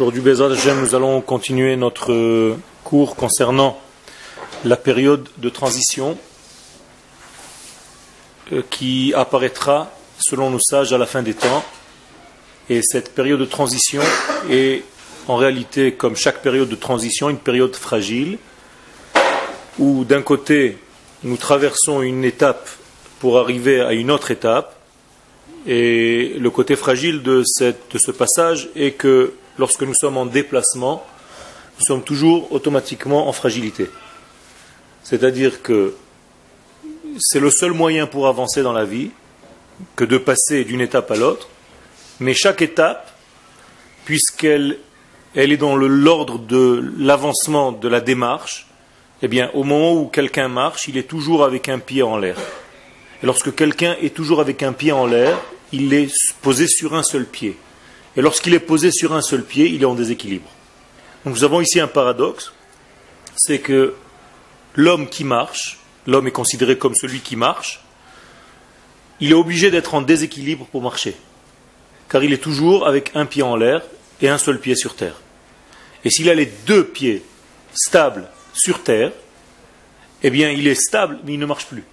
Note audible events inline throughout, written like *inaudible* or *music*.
Aujourd'hui, nous allons continuer notre cours concernant la période de transition euh, qui apparaîtra, selon nos sages, à la fin des temps. Et cette période de transition est en réalité, comme chaque période de transition, une période fragile, où d'un côté, nous traversons une étape pour arriver à une autre étape, et le côté fragile de, de ce passage est que lorsque nous sommes en déplacement, nous sommes toujours automatiquement en fragilité. C'est-à-dire que c'est le seul moyen pour avancer dans la vie que de passer d'une étape à l'autre, mais chaque étape, puisqu'elle elle est dans l'ordre de l'avancement de la démarche, eh bien, au moment où quelqu'un marche, il est toujours avec un pied en l'air. Et lorsque quelqu'un est toujours avec un pied en l'air, il est posé sur un seul pied. Et lorsqu'il est posé sur un seul pied, il est en déséquilibre. Donc nous avons ici un paradoxe, c'est que l'homme qui marche, l'homme est considéré comme celui qui marche, il est obligé d'être en déséquilibre pour marcher. Car il est toujours avec un pied en l'air et un seul pied sur terre. Et s'il a les deux pieds stables sur terre, eh bien il est stable, mais il ne marche plus.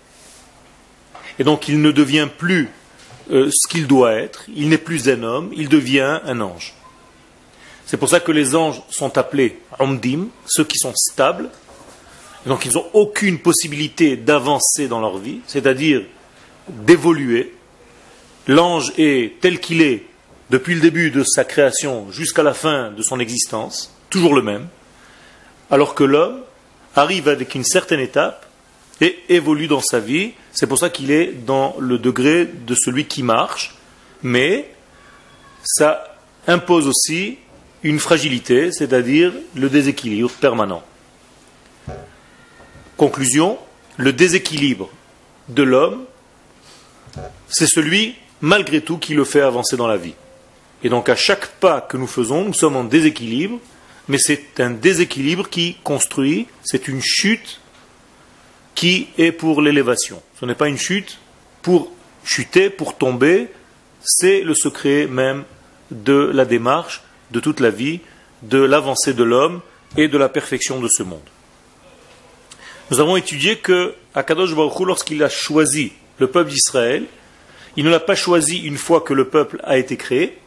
Et donc il ne devient plus euh, ce qu'il doit être, il n'est plus un homme, il devient un ange. C'est pour ça que les anges sont appelés omdim, ceux qui sont stables, donc ils n'ont aucune possibilité d'avancer dans leur vie, c'est-à-dire d'évoluer. L'ange est tel qu'il est depuis le début de sa création jusqu'à la fin de son existence, toujours le même, alors que l'homme arrive avec une certaine étape et évolue dans sa vie. C'est pour ça qu'il est dans le degré de celui qui marche, mais ça impose aussi une fragilité, c'est-à-dire le déséquilibre permanent. Conclusion, le déséquilibre de l'homme, c'est celui, malgré tout, qui le fait avancer dans la vie. Et donc à chaque pas que nous faisons, nous sommes en déséquilibre, mais c'est un déséquilibre qui construit, c'est une chute qui est pour l'élévation. Ce n'est pas une chute pour chuter, pour tomber, c'est le secret même de la démarche, de toute la vie, de l'avancée de l'homme et de la perfection de ce monde. Nous avons étudié que Akadosh Baruch lorsqu'il a choisi le peuple d'Israël, il ne l'a pas choisi une fois que le peuple a été créé,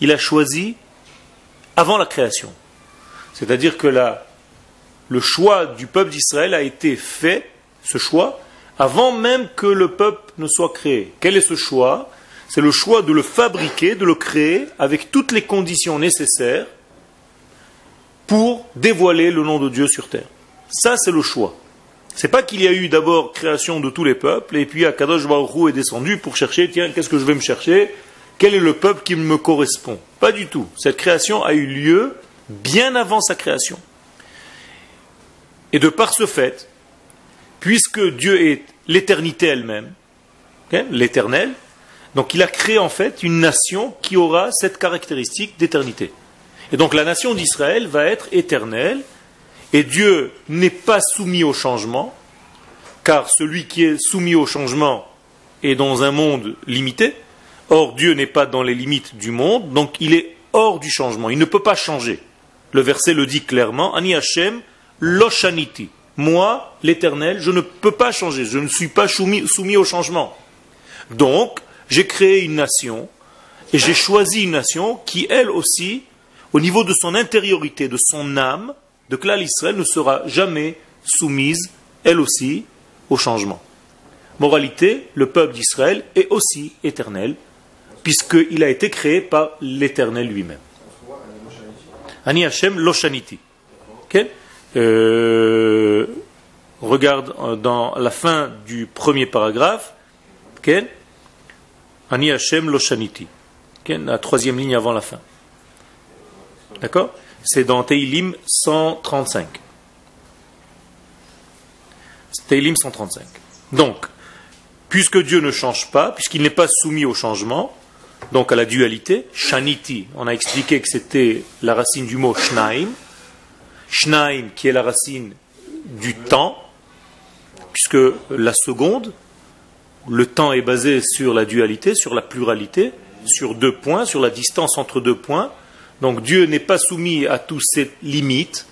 il a choisi avant la création. C'est-à-dire que le choix du peuple d'Israël a été fait, ce choix, avant même que le peuple ne soit créé. Quel est ce choix? C'est le choix de le fabriquer, de le créer avec toutes les conditions nécessaires pour dévoiler le nom de Dieu sur terre. Ça, c'est le choix. C'est pas qu'il y a eu d'abord création de tous les peuples, et puis Akadosh Baruch est descendu pour chercher, tiens, qu'est-ce que je vais me chercher? Quel est le peuple qui me correspond? Pas du tout. Cette création a eu lieu bien avant sa création. Et de par ce fait, puisque Dieu est l'éternité elle-même, l'éternel, donc il a créé en fait une nation qui aura cette caractéristique d'éternité. Et donc la nation d'Israël va être éternelle, et Dieu n'est pas soumis au changement, car celui qui est soumis au changement est dans un monde limité, Or, Dieu n'est pas dans les limites du monde, donc il est hors du changement. Il ne peut pas changer. Le verset le dit clairement Ani Hashem loshaniti. Moi, l'Éternel, je ne peux pas changer. Je ne suis pas soumis, au changement. Donc, j'ai créé une nation et j'ai choisi une nation qui, elle aussi, au niveau de son intériorité, de son âme, de Klal Israël, ne sera jamais soumise, elle aussi, au changement. Moralité, le peuple d'Israël est aussi éternel, puisqu'il a été créé par l'Éternel lui-même. Ani Hashem Loshaniti. Euh, regarde dans la fin du premier paragraphe. Ani Hashem Loshaniti. La troisième ligne avant la fin. D'accord? C'est dans Teilim 135. Teilim 135. Donc, puisque Dieu ne change pas, puisqu'il n'est pas soumis au changement, donc à la dualité. Shaniti, on a expliqué que c'était la racine du mot shnaim. Shnaim, qui est la racine du temps, puisque la seconde, le temps est basé sur la dualité, sur la pluralité, sur deux points, sur la distance entre deux points. Donc Dieu n'est pas soumis à toutes ces limites.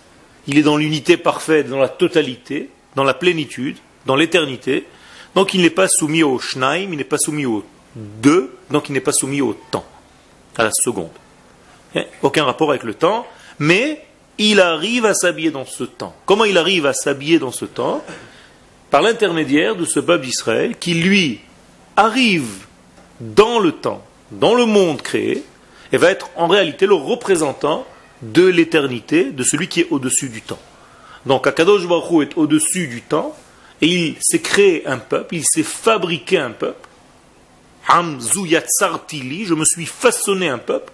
Il est dans l'unité parfaite, dans la totalité, dans la plénitude, dans l'éternité. Donc il n'est pas soumis au Shnaim, il n'est pas soumis au deux, donc il n'est pas soumis au temps, à la seconde. Hein? Aucun rapport avec le temps, mais il arrive à s'habiller dans ce temps. Comment il arrive à s'habiller dans ce temps? Par l'intermédiaire de ce peuple d'Israël qui, lui, arrive dans le temps, dans le monde créé, et va être en réalité le représentant de l'éternité, de celui qui est au-dessus du temps. Donc Akadosh Baruch est au-dessus du temps, et il s'est créé un peuple, il s'est fabriqué un peuple. je me suis façonné un peuple.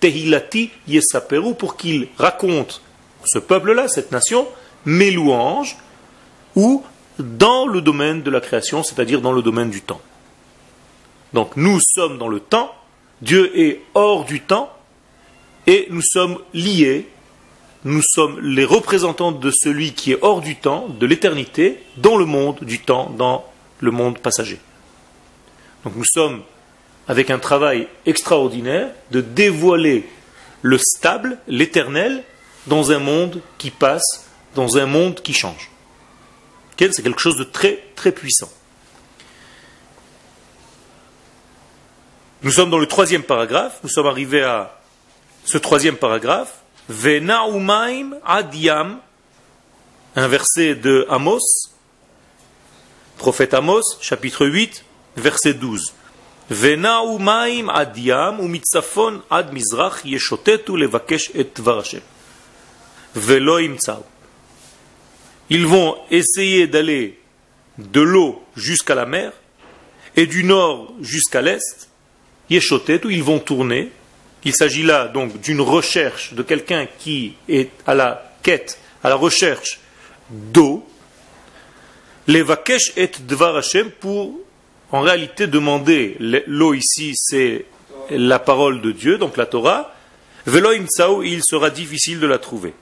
Tehilati Yesaperu, pour qu'il raconte ce peuple-là, cette nation, mes louanges, ou dans le domaine de la création, c'est-à-dire dans le domaine du temps. Donc nous sommes dans le temps, Dieu est hors du temps, et nous sommes liés, nous sommes les représentants de celui qui est hors du temps, de l'éternité, dans le monde du temps, dans le monde passager. Donc nous sommes avec un travail extraordinaire de dévoiler le stable, l'éternel, dans un monde qui passe, dans un monde qui change. C'est quelque chose de très très puissant. Nous sommes dans le troisième paragraphe, nous sommes arrivés à ce troisième paragraphe. Venaumaim adiam, un verset de Amos, prophète Amos, chapitre 8, verset 12. Venaumaim adiam umitzafon ad mizrach yeshotetu levakesh et. Ils vont essayer d'aller de l'eau jusqu'à la mer et du nord jusqu'à l'est. Yeshotet, où ils vont tourner. Il s'agit là donc d'une recherche de quelqu'un qui est à la quête, à la recherche d'eau. Les vakesh et dvar pour en réalité demander l'eau ici, c'est la parole de Dieu, donc la Torah. Velo il sera difficile de la trouver.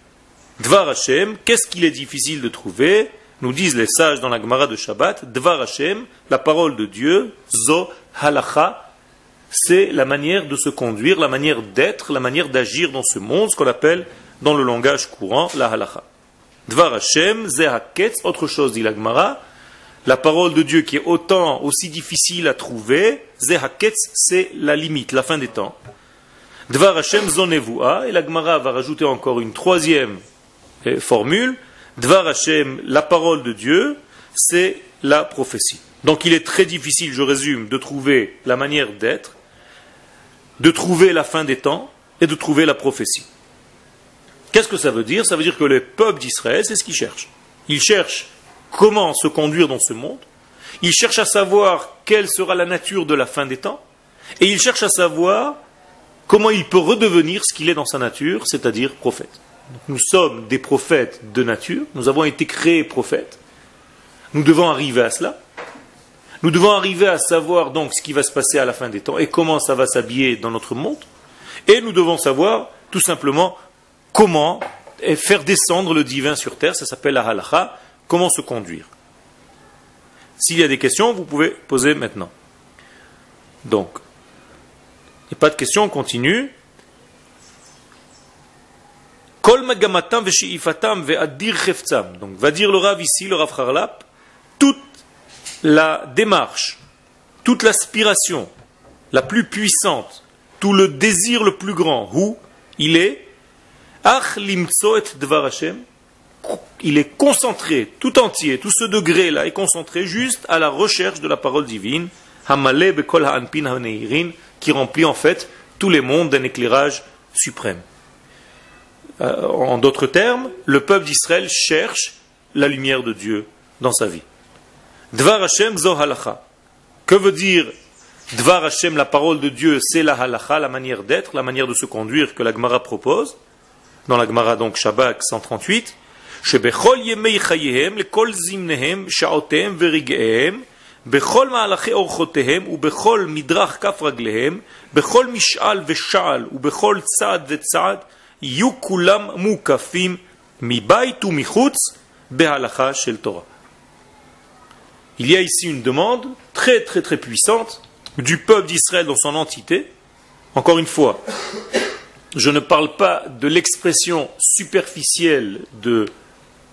Dvar Hashem, qu'est-ce qu'il est difficile de trouver Nous disent les sages dans la Gemara de Shabbat, Dvar Hashem, la parole de Dieu, Zo Halacha, c'est la manière de se conduire, la manière d'être, la manière d'agir dans ce monde, ce qu'on appelle dans le langage courant la Halacha. Dvar Hashem, Zehaketz, autre chose dit la Gemara, la parole de Dieu qui est autant aussi difficile à trouver, Zehaketz, c'est la limite, la fin des temps. Dvar Hashem Zonevua, et la Gemara va rajouter encore une troisième formule, Dvar Hashem, la parole de Dieu, c'est la prophétie. Donc il est très difficile, je résume, de trouver la manière d'être, de trouver la fin des temps et de trouver la prophétie. Qu'est-ce que ça veut dire? Ça veut dire que le peuple d'Israël, c'est ce qu'il cherche. Il cherche comment se conduire dans ce monde, il cherche à savoir quelle sera la nature de la fin des temps, et il cherche à savoir comment il peut redevenir ce qu'il est dans sa nature, c'est-à-dire prophète. Nous sommes des prophètes de nature, nous avons été créés prophètes. Nous devons arriver à cela. Nous devons arriver à savoir donc ce qui va se passer à la fin des temps et comment ça va s'habiller dans notre monde. Et nous devons savoir tout simplement comment faire descendre le divin sur terre, ça s'appelle la halakha, comment se conduire. S'il y a des questions, vous pouvez poser maintenant. Donc, il n'y a pas de questions, on continue. Donc va dire le Rav ici, le Rav Harlap, toute la démarche, toute l'aspiration la plus puissante, tout le désir le plus grand, où il est il est concentré tout entier, tout ce degré-là est concentré juste à la recherche de la parole divine, qui remplit en fait tous les mondes d'un éclairage suprême. Euh, en d'autres termes, le peuple d'Israël cherche la lumière de Dieu dans sa vie. Dvar Hashem zo Que veut dire Dvar Hashem, la parole de Dieu, c'est la halacha, la manière d'être, la manière de se conduire que la Gemara propose. Dans la Gemara, donc, Shabbat 138. שבכל ימי חייהם, לכל זמניהם, שעותיהם ורגעיהם, בכל מהלכי אורחותיהם ובכל מדרך כף רגליהם, בכל משאל ושעל ובכל צעד וצעד, il y a ici une demande très très très puissante du peuple d'Israël dans son entité. Encore une fois, je ne parle pas de l'expression superficielle de,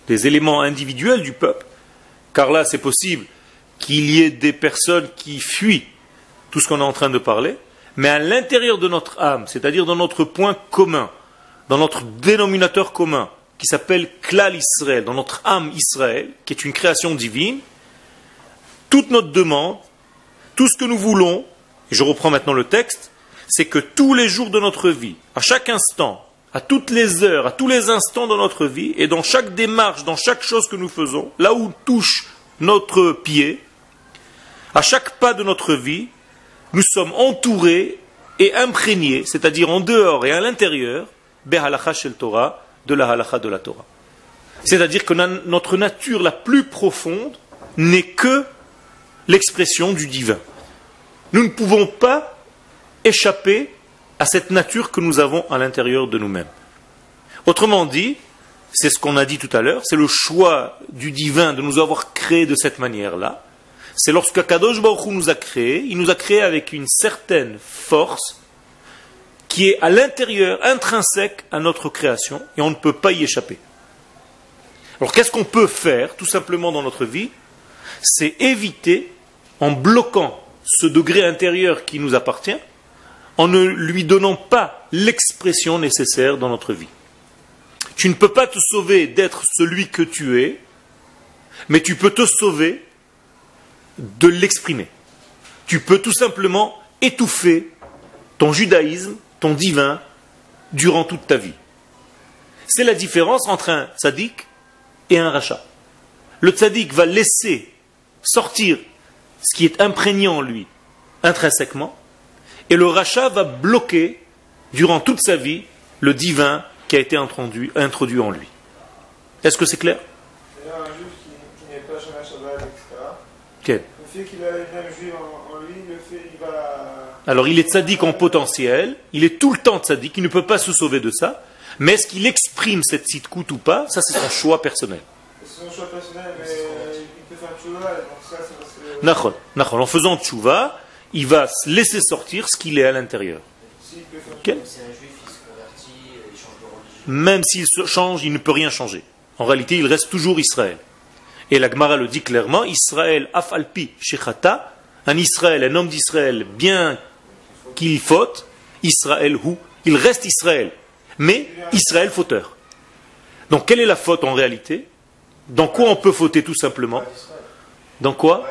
des éléments individuels du peuple, car là c'est possible qu'il y ait des personnes qui fuient tout ce qu'on est en train de parler, mais à l'intérieur de notre âme, c'est-à-dire dans notre point commun, dans notre dénominateur commun, qui s'appelle Klal Israël, dans notre âme Israël, qui est une création divine, toute notre demande, tout ce que nous voulons, et je reprends maintenant le texte, c'est que tous les jours de notre vie, à chaque instant, à toutes les heures, à tous les instants de notre vie, et dans chaque démarche, dans chaque chose que nous faisons, là où touche notre pied, à chaque pas de notre vie, nous sommes entourés et imprégnés, c'est-à-dire en dehors et à l'intérieur, shel Torah, de la halacha de la Torah. C'est-à-dire que notre nature la plus profonde n'est que l'expression du divin. Nous ne pouvons pas échapper à cette nature que nous avons à l'intérieur de nous-mêmes. Autrement dit, c'est ce qu'on a dit tout à l'heure, c'est le choix du divin de nous avoir créés de cette manière-là. C'est lorsque Kadosh Baruch nous a créés, il nous a créés avec une certaine force qui est à l'intérieur, intrinsèque à notre création, et on ne peut pas y échapper. Alors qu'est-ce qu'on peut faire tout simplement dans notre vie? C'est éviter, en bloquant ce degré intérieur qui nous appartient, en ne lui donnant pas l'expression nécessaire dans notre vie. Tu ne peux pas te sauver d'être celui que tu es, mais tu peux te sauver de l'exprimer. Tu peux tout simplement étouffer ton judaïsme, ton divin, durant toute ta vie. C'est la différence entre un tzaddik et un rachat. Le tzaddik va laisser sortir ce qui est imprégné en lui intrinsèquement, et le rachat va bloquer durant toute sa vie le divin qui a été introduit, introduit en lui. Est-ce que c'est clair? Alors il est tzaddik en potentiel, il est tout le temps tzaddik, il ne peut pas se sauver de ça, mais est-ce qu'il exprime cette sitkut ou pas Ça c'est son choix personnel. C'est son choix personnel, mais il peut faire tchouva, donc ça c'est parce que... En faisant tchouva, il va laisser sortir ce qu'il est à l'intérieur. Même s'il change, il ne peut rien changer. En réalité, il reste toujours Israël. Et la Gemara le dit clairement, Israël afalpi shechata, un Israël, un homme d'Israël, bien qu'il faute, Israël ou, il reste Israël, mais Israël fauteur. Donc quelle est la faute en réalité? Dans quoi on peut fauter tout simplement? Dans quoi?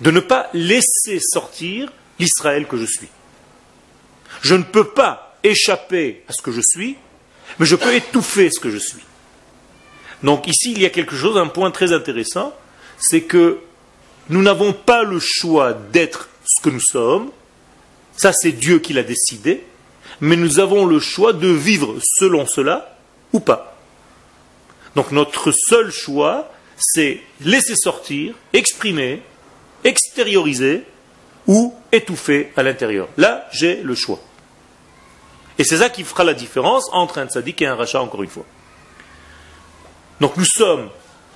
De ne pas laisser sortir l'Israël que je suis. Je ne peux pas échapper à ce que je suis, mais je peux étouffer ce que je suis. Donc ici, il y a quelque chose, un point très intéressant, c'est que nous n'avons pas le choix d'être ce que nous sommes, ça c'est Dieu qui l'a décidé, mais nous avons le choix de vivre selon cela ou pas. Donc notre seul choix, c'est laisser sortir, exprimer, extérioriser ou étouffer à l'intérieur. Là, j'ai le choix. Et c'est ça qui fera la différence entre un tzaddik et un rachat, encore une fois. Donc nous sommes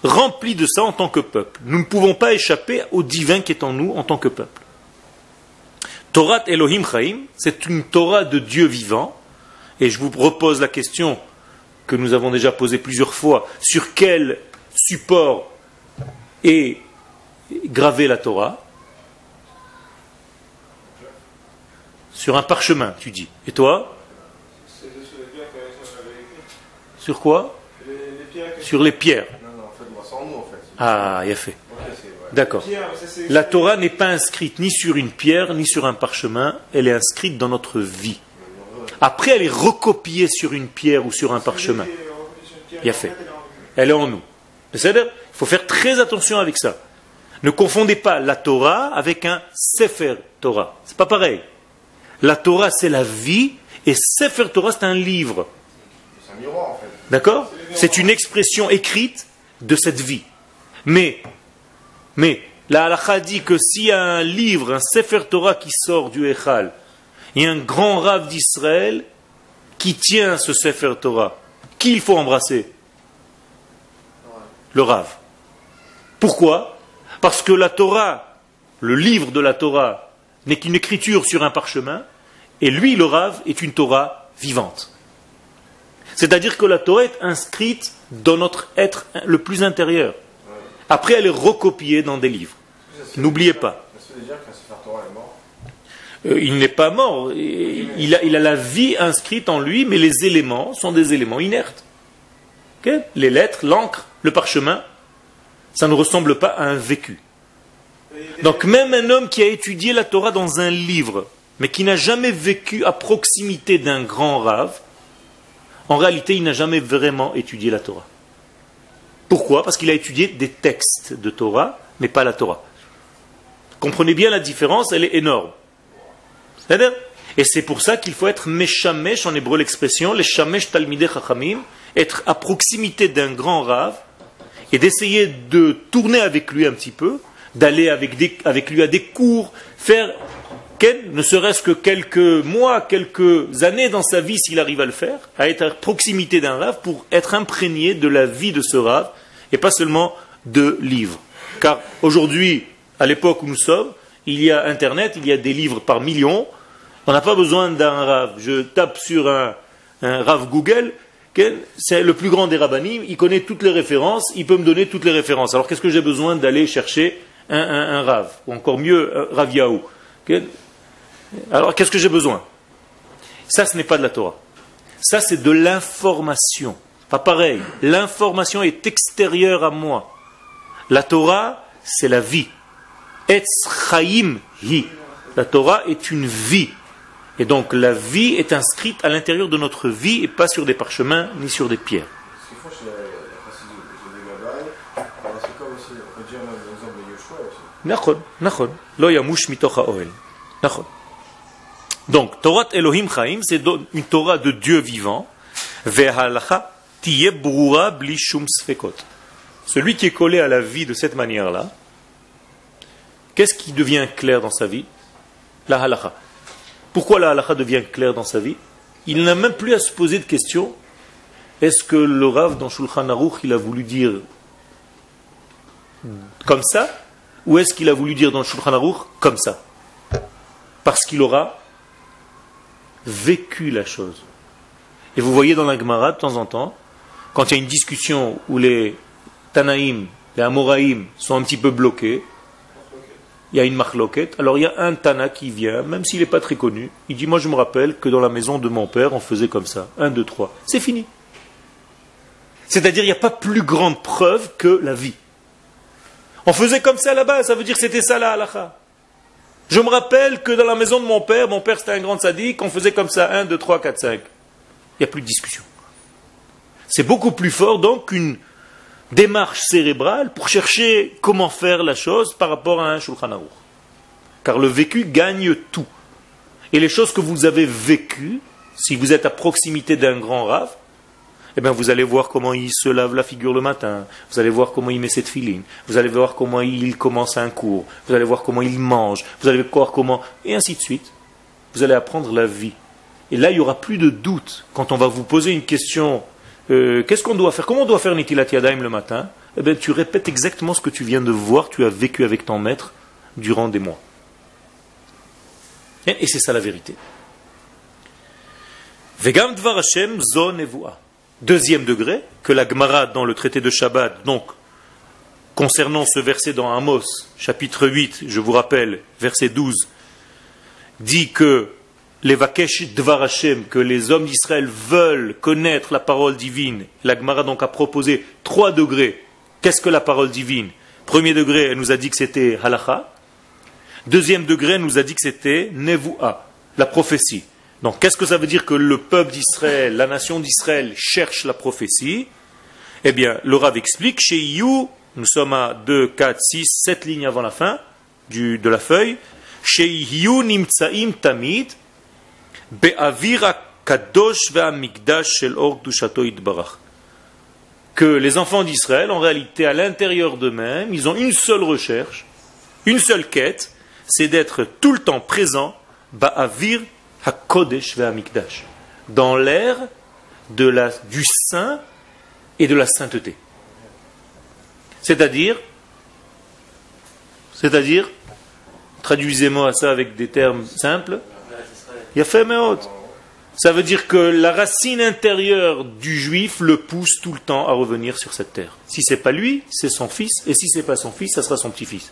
remplis de ça en tant que peuple. Nous ne pouvons pas échapper au divin qui est en nous en tant que peuple. Torah Elohim Chaim, c'est une Torah de Dieu vivant. Et je vous repose la question que nous avons déjà posée plusieurs fois. Sur quel support est gravée la Torah? Sur un parchemin, tu dis. Et toi? Sur quoi? Sur les pierres. Ah, il a fait. D'accord. La Torah n'est pas inscrite ni sur une pierre, ni sur un parchemin, elle est inscrite dans notre vie. Après, elle est recopiée sur une pierre ou sur un parchemin. Il a fait. Elle est en nous. Il faut faire très attention avec ça. Ne confondez pas la Torah avec un Sefer Torah. C'est pas pareil. La Torah, c'est la vie, et Sefer Torah, c'est un livre. C'est un miroir, en fait. D'accord C'est une expression écrite de cette vie. Mais, mais, la halakha dit que s'il y a un livre, un Sefer Torah qui sort du Echal, a un grand rave d'Israël qui tient ce Sefer Torah, qui il faut embrasser? Le rave. Pourquoi? Parce que la Torah, le livre de la Torah, n'est qu'une écriture sur un parchemin, et lui, le rave, est une Torah vivante. C'est-à-dire que la Torah est inscrite dans notre être le plus intérieur. Après, elle est recopiée dans des livres. N'oubliez pas. Euh, il n'est pas mort. Il a, il a la vie inscrite en lui, mais les éléments sont des éléments inertes. Les lettres, l'encre, le parchemin, ça ne ressemble pas à un vécu. Donc même un homme qui a étudié la Torah dans un livre, mais qui n'a jamais vécu à proximité d'un grand rave, en réalité, il n'a jamais vraiment étudié la Torah. Pourquoi? Parce qu'il a étudié des textes de Torah, mais pas la Torah. Comprenez bien la différence, elle est énorme. Et c'est pour ça qu'il faut être meshamesh, en hébreu l'expression, les shamesh talmideh chachamim, être à proximité d'un grand rave, et d'essayer de tourner avec lui un petit peu, d'aller avec, avec lui à des cours, faire ne serait-ce que quelques mois, quelques années dans sa vie, s'il arrive à le faire, à être à proximité d'un rave pour être imprégné de la vie de ce rave et pas seulement de livres. Car aujourd'hui, à l'époque où nous sommes, il y a Internet, il y a des livres par millions. On n'a pas besoin d'un rave. Je tape sur un, rave Google, c'est le plus grand des rabbinim, il connaît toutes les références, il peut me donner toutes les références. Alors qu'est-ce que j'ai besoin d'aller chercher un, rave? Ou encore mieux, un Rav Yahu. Alors, qu'est-ce que j'ai besoin? Ça, ce n'est pas de la Torah. Ça, c'est de l'information. Pas pareil. L'information est extérieure à moi. La Torah, c'est la vie. Etz chaim hi. La Torah est une vie. Et donc, la vie est inscrite à l'intérieur de notre vie et pas sur des parchemins ni sur des pierres. Ce qu'ils font chez la, la chassidut, Donc, Torah Elohim Chaim, c'est une Torah de Dieu vivant. Celui qui est collé à la vie de cette manière-là, qu'est-ce qui devient clair dans sa vie? La halacha. Pourquoi la halacha devient claire dans sa vie? Il n'a même plus à se poser de question est-ce que le Rav dans Shulchan Aruch, il a voulu dire comme ça? Ou est-ce qu'il a voulu dire dans Shulchan Aruch comme ça? Parce qu'il aura vécu la chose. Et vous voyez dans la Gemara, de temps en temps, quand il y a une discussion où les Tanaïm, les Amoraïm sont un petit peu bloqués, il y a une marloquette, alors il y a un Tana qui vient, même s'il n'est pas très connu, il dit, moi je me rappelle que dans la maison de mon père, on faisait comme ça, un, deux, trois. C'est fini. C'est-à-dire, il n'y a pas plus grande preuve que la vie. On faisait comme ça là-bas, ça veut dire que c'était ça la halakha. Je me rappelle que dans la maison de mon père, mon père c'était un grand sadique, on faisait comme ça, 1, 2, 3, 4, 5. Il n'y a plus de discussion. C'est beaucoup plus fort donc qu'une démarche cérébrale pour chercher comment faire la chose par rapport à un Shulchan. Car le vécu gagne tout. Et les choses que vous avez vécues, si vous êtes à proximité d'un grand rave, eh bien, vous allez voir comment il se lave la figure le matin, vous allez voir comment il met cette filine, vous allez voir comment il commence un cours, vous allez voir comment il mange, vous allez voir comment... Et ainsi de suite. Vous allez apprendre la vie. Et là, il n'y aura plus de doute quand on va vous poser une question. euh, Qu'est-ce qu'on doit faire? Comment on doit faire Nitilat Yadayim le matin? Eh bien, tu répètes exactement ce que tu viens de voir, tu as vécu avec ton maître durant des mois. Et, c'est ça la vérité. Vegam Dvar Hashem. Deuxième degré, que la Gemara dans le traité de Shabbat, donc, concernant ce verset dans Amos, chapitre 8, je vous rappelle, verset 12, dit que les Vakesh Dvar Hashem, que les hommes d'Israël veulent connaître la parole divine. La Gemara donc a proposé trois degrés. Qu'est-ce que la parole divine? Premier degré, elle nous a dit que c'était halacha. Deuxième degré, elle nous a dit que c'était nevoa, la prophétie. Donc, qu'est-ce que ça veut dire que le peuple d'Israël, la nation d'Israël cherche la prophétie? Eh bien, le Rav explique, chez You, nous sommes à 2, 4, 6, 7 lignes avant la fin de la feuille, chez You nimtsaim tamid, be'avir kadosh ve'amigdash shel or itbarach. Que les enfants d'Israël, en réalité, à l'intérieur d'eux-mêmes, ils ont une seule recherche, une seule quête, c'est d'être tout le temps présent, ba'avir hakodesh ve'amigdash, dans l'ère de la, du saint et de la sainteté. C'est-à-dire, c'est-à-dire, traduisez-moi ça avec des termes simples. Ça veut dire que la racine intérieure du juif le pousse tout le temps à revenir sur cette terre. Si c'est pas lui, c'est son fils, et si c'est pas son fils, ça sera son petit-fils.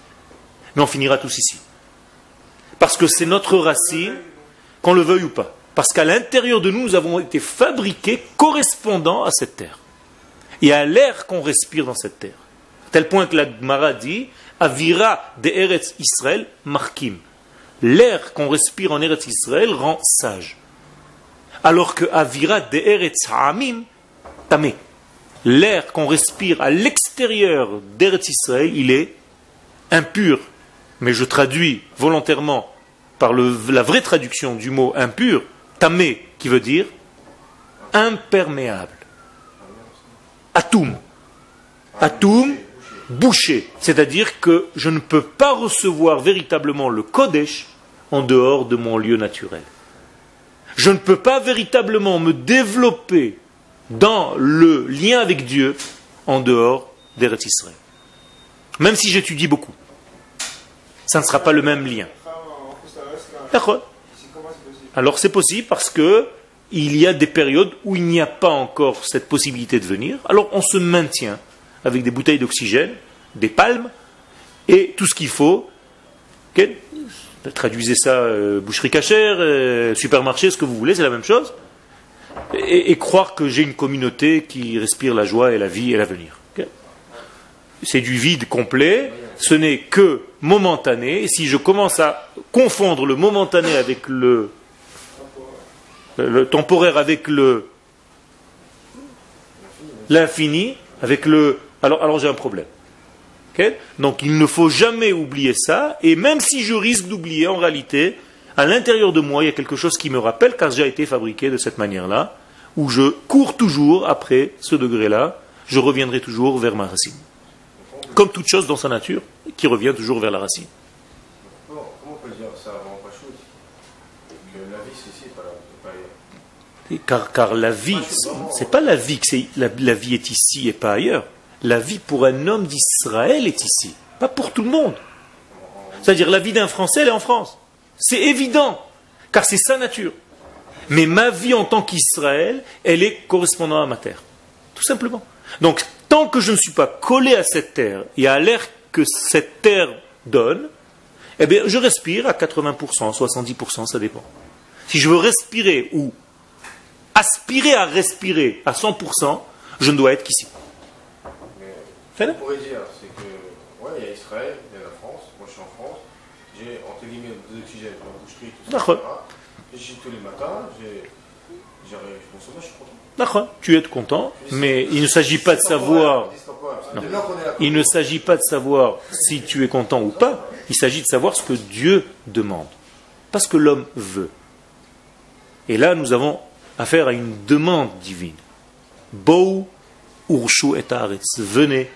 Mais on finira tous ici. Parce que c'est notre racine, qu'on le veuille ou pas. Parce qu'à l'intérieur de nous, nous avons été fabriqués correspondant à cette terre. Et à l'air qu'on respire dans cette terre. À tel point que la Gemara dit Avira de Eretz Israël markim. L'air qu'on respire en Eretz Israël rend sage. Alors que Avira de Eretz Hamim tamé. L'air qu'on respire à l'extérieur d'Eretz Israël, il est impur. Mais je traduis volontairement par la vraie traduction du mot impur, tamé, qui veut dire imperméable. Atum. Atum, bouché. C'est-à-dire que je ne peux pas recevoir véritablement le Kodesh en dehors de mon lieu naturel. Je ne peux pas véritablement me développer dans le lien avec Dieu en dehors d'Eretz Israël. Même si j'étudie beaucoup. Ça ne sera pas le même lien. Alors c'est possible parce que il y a des périodes où il n'y a pas encore cette possibilité de venir. Alors on se maintient avec des bouteilles d'oxygène, des palmes et tout ce qu'il faut. Traduisez ça, euh, boucherie cachère, euh, supermarché, ce que vous voulez, c'est la même chose. Et, croire que j'ai une communauté qui respire la joie et la vie et l'avenir. C'est du vide complet, ce n'est que momentané. Et si je commence à confondre le momentané avec le le temporaire avec le l'infini, avec le alors, alors j'ai un problème. Donc il ne faut jamais oublier ça, et même si je risque d'oublier, en réalité, à l'intérieur de moi, il y a quelque chose qui me rappelle, car j'ai été fabriqué de cette manière-là, où je cours toujours après ce degré-là, je reviendrai toujours vers ma racine. Comme toute chose dans sa nature, qui revient toujours vers la racine. Car, car la vie, c'est pas la vie que c'est la, vie est ici et pas ailleurs. La vie pour un homme d'Israël est ici, pas pour tout le monde. C'est-à-dire la vie d'un Français, elle est en France. C'est évident, car c'est sa nature. Mais ma vie en tant qu'Israël, elle est correspondant à ma terre. Tout simplement. Donc, tant que je ne suis pas collé à cette terre et à l'air que cette terre donne, eh bien, je respire à 80%, 70%, ça dépend. Si je veux respirer ou aspirer à respirer à 100%, je ne dois être qu'ici. On pourrait dire, c'est que, ouais, il y a Israël, il y a la France, moi je suis en France, j'ai entre guillemets de l'oxygène, ma boucherie, tout ça. J'y tous les matins, j'ai, D'accord, tu es content, mais il ne s'agit pas de savoir. Il ne s'agit pas de savoir si tu es content ou pas. Il s'agit de savoir ce que Dieu demande, pas ce que l'homme veut. Et là, nous avons affaire à une demande divine. Bou urshu et Venez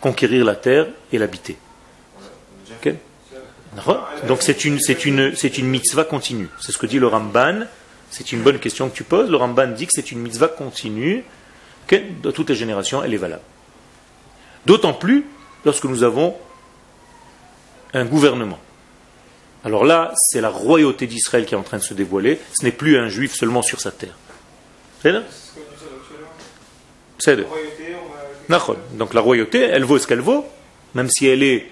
conquérir la terre et l'habiter. Donc c'est une, c'est une, c'est une mitzvah continue. C'est ce que dit le Ramban. C'est une bonne question que tu poses. Le Ramban dit que c'est une mitzvah continue, que dans toutes les générations, elle est valable. D'autant plus lorsque nous avons un gouvernement. Alors là, c'est la royauté d'Israël qui est en train de se dévoiler. Ce n'est plus un juif seulement sur sa terre. C'est C'est Donc la royauté, elle vaut ce qu'elle vaut, même si elle est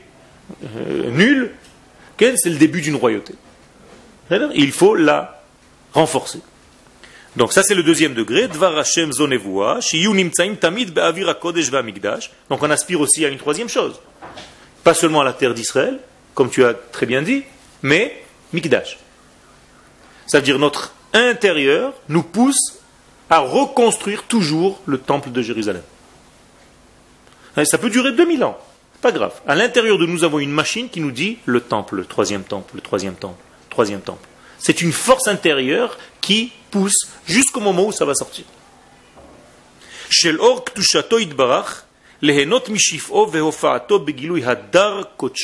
euh, nulle. C'est le début d'une royauté. Il faut la renforcer. Donc ça c'est le deuxième degré. Donc on aspire aussi à une troisième chose. Pas seulement à la terre d'Israël, comme tu as très bien dit, mais Mikdash. C'est-à-dire notre intérieur nous pousse à reconstruire toujours le temple de Jérusalem. Ça peut durer 2000 ans, pas grave. À l'intérieur de nous avons une machine qui nous dit le temple, le troisième temple, le troisième temple, le troisième temple. C'est une force intérieure qui pousse jusqu'au moment où ça va sortir.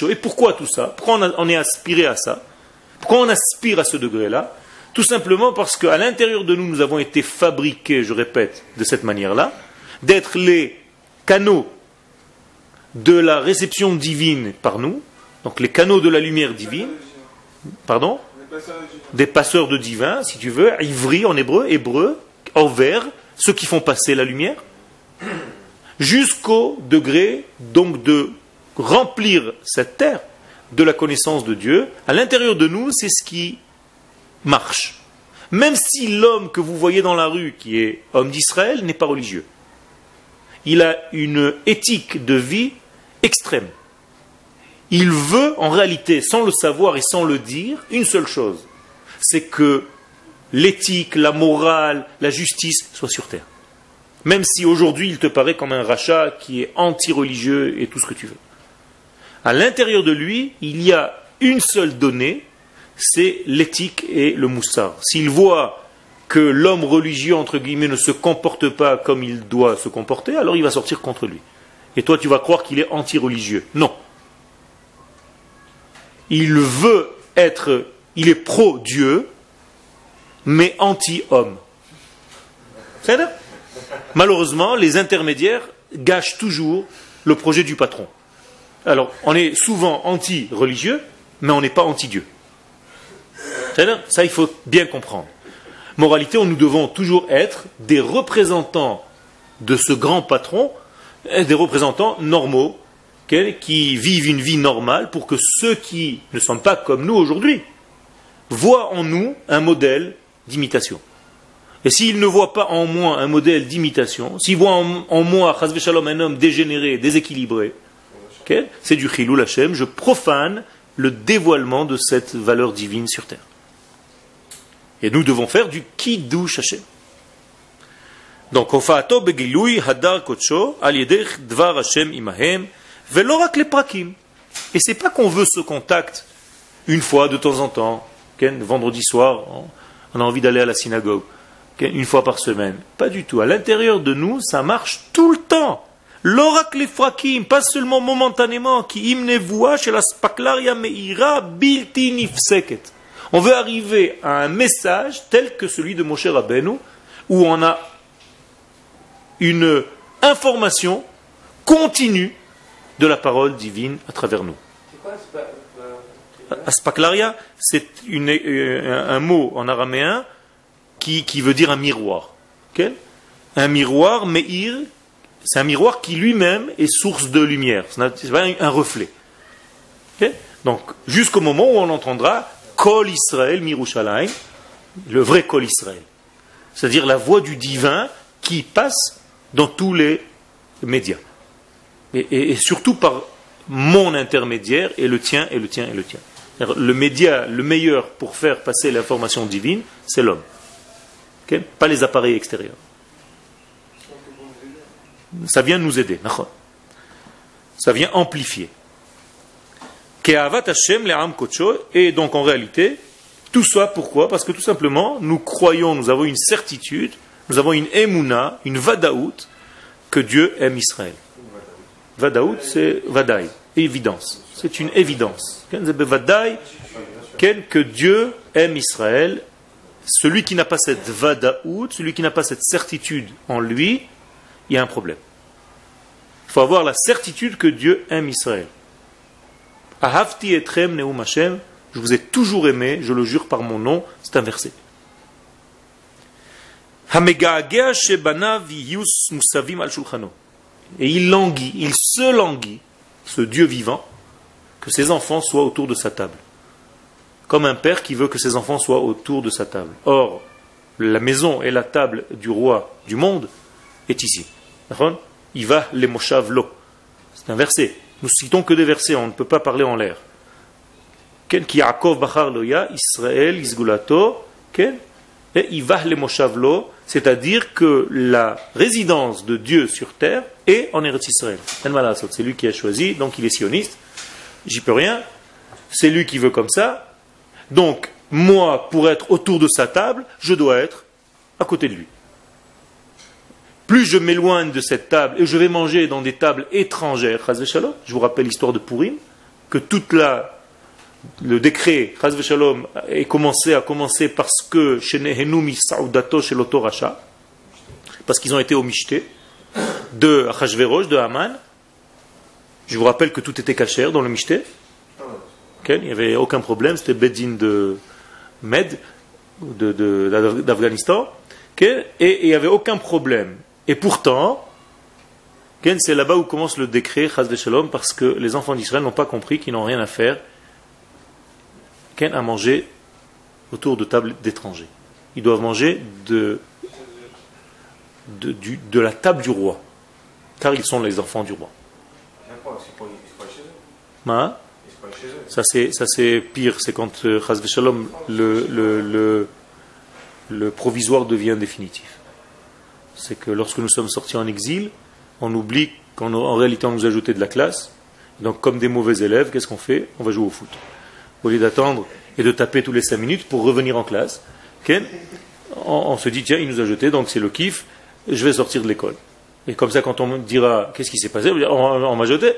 Et pourquoi tout ça? Pourquoi on est aspiré à ça? Pourquoi on aspire à ce degré-là? Tout simplement parce qu'à l'intérieur de nous, nous avons été fabriqués, je répète, de cette manière-là, d'être les canaux de la réception divine par nous, donc les canaux de la lumière divine. Pardon? Des passeurs de divin, si tu veux, ivri en hébreu, hébreu, envers ceux qui font passer la lumière, jusqu'au degré donc de remplir cette terre de la connaissance de Dieu. À l'intérieur de nous, c'est ce qui marche. Même si l'homme que vous voyez dans la rue, qui est homme d'Israël, n'est pas religieux. Il a une éthique de vie extrême. Il veut, en réalité, sans le savoir et sans le dire, une seule chose. C'est que l'éthique, la morale, la justice soient sur terre. Même si aujourd'hui il te paraît comme un rachat qui est anti-religieux et tout ce que tu veux. À l'intérieur de lui, il y a une seule donnée, c'est l'éthique et le moussard. S'il voit que l'homme religieux, entre guillemets, ne se comporte pas comme il doit se comporter, alors il va sortir contre lui. Et toi, tu vas croire qu'il est anti-religieux. Non. Il veut être, il est pro-Dieu, mais anti-homme. C'est Malheureusement, les intermédiaires gâchent toujours le projet du patron. Alors, on est souvent anti-religieux, mais on n'est pas anti-Dieu. Ça, il faut bien comprendre. Moralité, nous devons toujours être des représentants de ce grand patron, des représentants normaux, qui vivent une vie normale pour que ceux qui ne sont pas comme nous aujourd'hui voient en nous un modèle d'imitation. Et s'ils ne voient pas en moi un modèle d'imitation, s'ils voient en, moi, un homme dégénéré, déséquilibré, c'est du chilou Hashem, je profane le dévoilement de cette valeur divine sur terre. Et nous devons faire du kiddush Hashem. Donc, hadar dvar Hashem imahem. Et c'est pas qu'on veut ce contact une fois de temps en temps, vendredi soir, on a envie d'aller à la synagogue, une fois par semaine. Pas du tout. À l'intérieur de nous, ça marche tout le temps. L'oracle frakim, pas seulement momentanément, qui imnevoua chez la spaklaria meira bilti. On veut arriver à un message tel que celui de Moshe Rabbeinu, où on a une information continue de la parole divine à travers nous. Aspaklaria, c'est euh, un mot en araméen qui, veut dire un miroir. Un miroir, meir, c'est un miroir qui lui-même est source de lumière. C'est pas un reflet. Donc, jusqu'au moment où on entendra Kol Israël Mirushalayim, le vrai Kol Israël. C'est-à-dire la voix du divin qui passe dans tous les médias. Et, surtout par mon intermédiaire et le tien et le tien et le tien. Le média le meilleur pour faire passer l'information divine, c'est l'homme. Pas les appareils extérieurs. Ça vient nous aider. Ça vient amplifier. Et donc en réalité, tout ça pourquoi? Parce que tout simplement, nous croyons, nous avons une certitude, nous avons une émouna, une vadaout, que Dieu aime Israël. Vadaout, c'est vadaï, évidence. C'est une évidence. Que Dieu aime Israël. Celui qui n'a pas cette vadaout, celui qui n'a pas cette certitude en lui, il y a un problème. Il faut avoir la certitude que Dieu aime Israël. Ahavti etrem neum Hashem, je vous ai toujours aimé, je le jure par mon nom, c'est un verset. Et il languit, il se languit, ce Dieu vivant, que ses enfants soient autour de sa table. Comme un père qui veut que ses enfants soient autour de sa table. Or, la maison et la table du roi du monde est ici. Il va lo. C'est un verset. Nous citons que des versets, on ne peut pas parler en l'air. Ken ki Bachar Loya, Israël, Isgulato, Ken, c'est-à-dire que la résidence de Dieu sur terre est en Eretz Israël. C'est lui qui a choisi, donc il est sioniste. J'y peux rien. C'est lui qui veut comme ça. Donc, moi, pour être autour de sa table, je dois être à côté de lui. Plus je m'éloigne de cette table et je vais manger dans des tables étrangères, je vous rappelle l'histoire de Purim, que toute la le décret Shalom est commencé, a commencé parce que parce qu'ils ont été au Mishté de Achashverosh, de Haman. Je vous rappelle que tout était cachère dans le Mishté. il n'y avait aucun problème, c'était Bedin de, Med d'Afghanistan, et il n'y avait aucun problème. Et pourtant, c'est là-bas où commence le décret Chaz Shalom, parce que les enfants d'Israël n'ont pas compris qu'ils n'ont rien à faire à manger autour de tables d'étrangers. Ils doivent manger de, de, de la table du roi, car ils sont les enfants du roi. Ça c'est ça c'est pire, c'est quand euh, Shalom le, le, le, le provisoire devient définitif. C'est que lorsque nous sommes sortis en exil, on oublie qu'en réalité on nous a ajouté de la classe. Donc comme des mauvais élèves, qu'est-ce qu'on fait? On va jouer au foot. Au lieu d'attendre et de taper tous les cinq minutes pour revenir en classe, on, se dit tiens, il nous a jeté, donc c'est le kiff, je vais sortir de l'école. Et comme ça, quand on me dira qu'est-ce qui s'est passé, on m'a jeté.